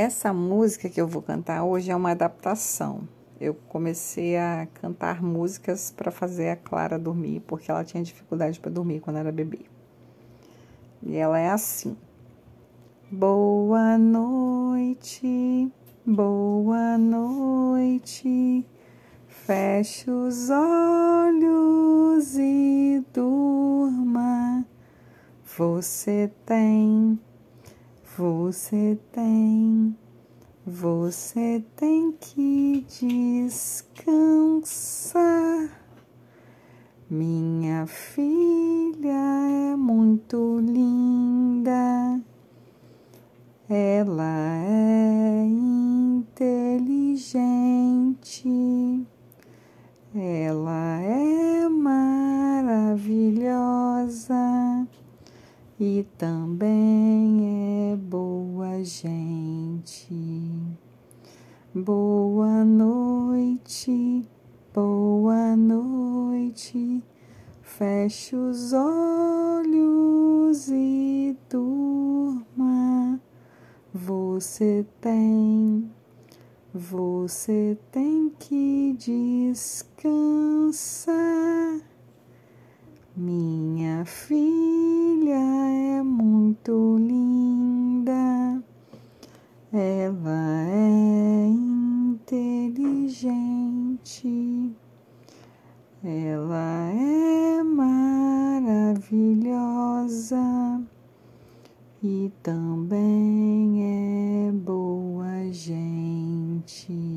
Essa música que eu vou cantar hoje é uma adaptação. Eu comecei a cantar músicas para fazer a Clara dormir, porque ela tinha dificuldade para dormir quando era bebê. E ela é assim: Boa noite, boa noite. Feche os olhos e durma. Você tem você tem, você tem que descansar. Minha filha é muito linda, ela é inteligente, ela é maravilhosa. E também gente. Boa noite, boa noite. Feche os olhos e durma. Você tem, você tem que descansar. Minha filha ela é inteligente, ela é maravilhosa e também é boa gente.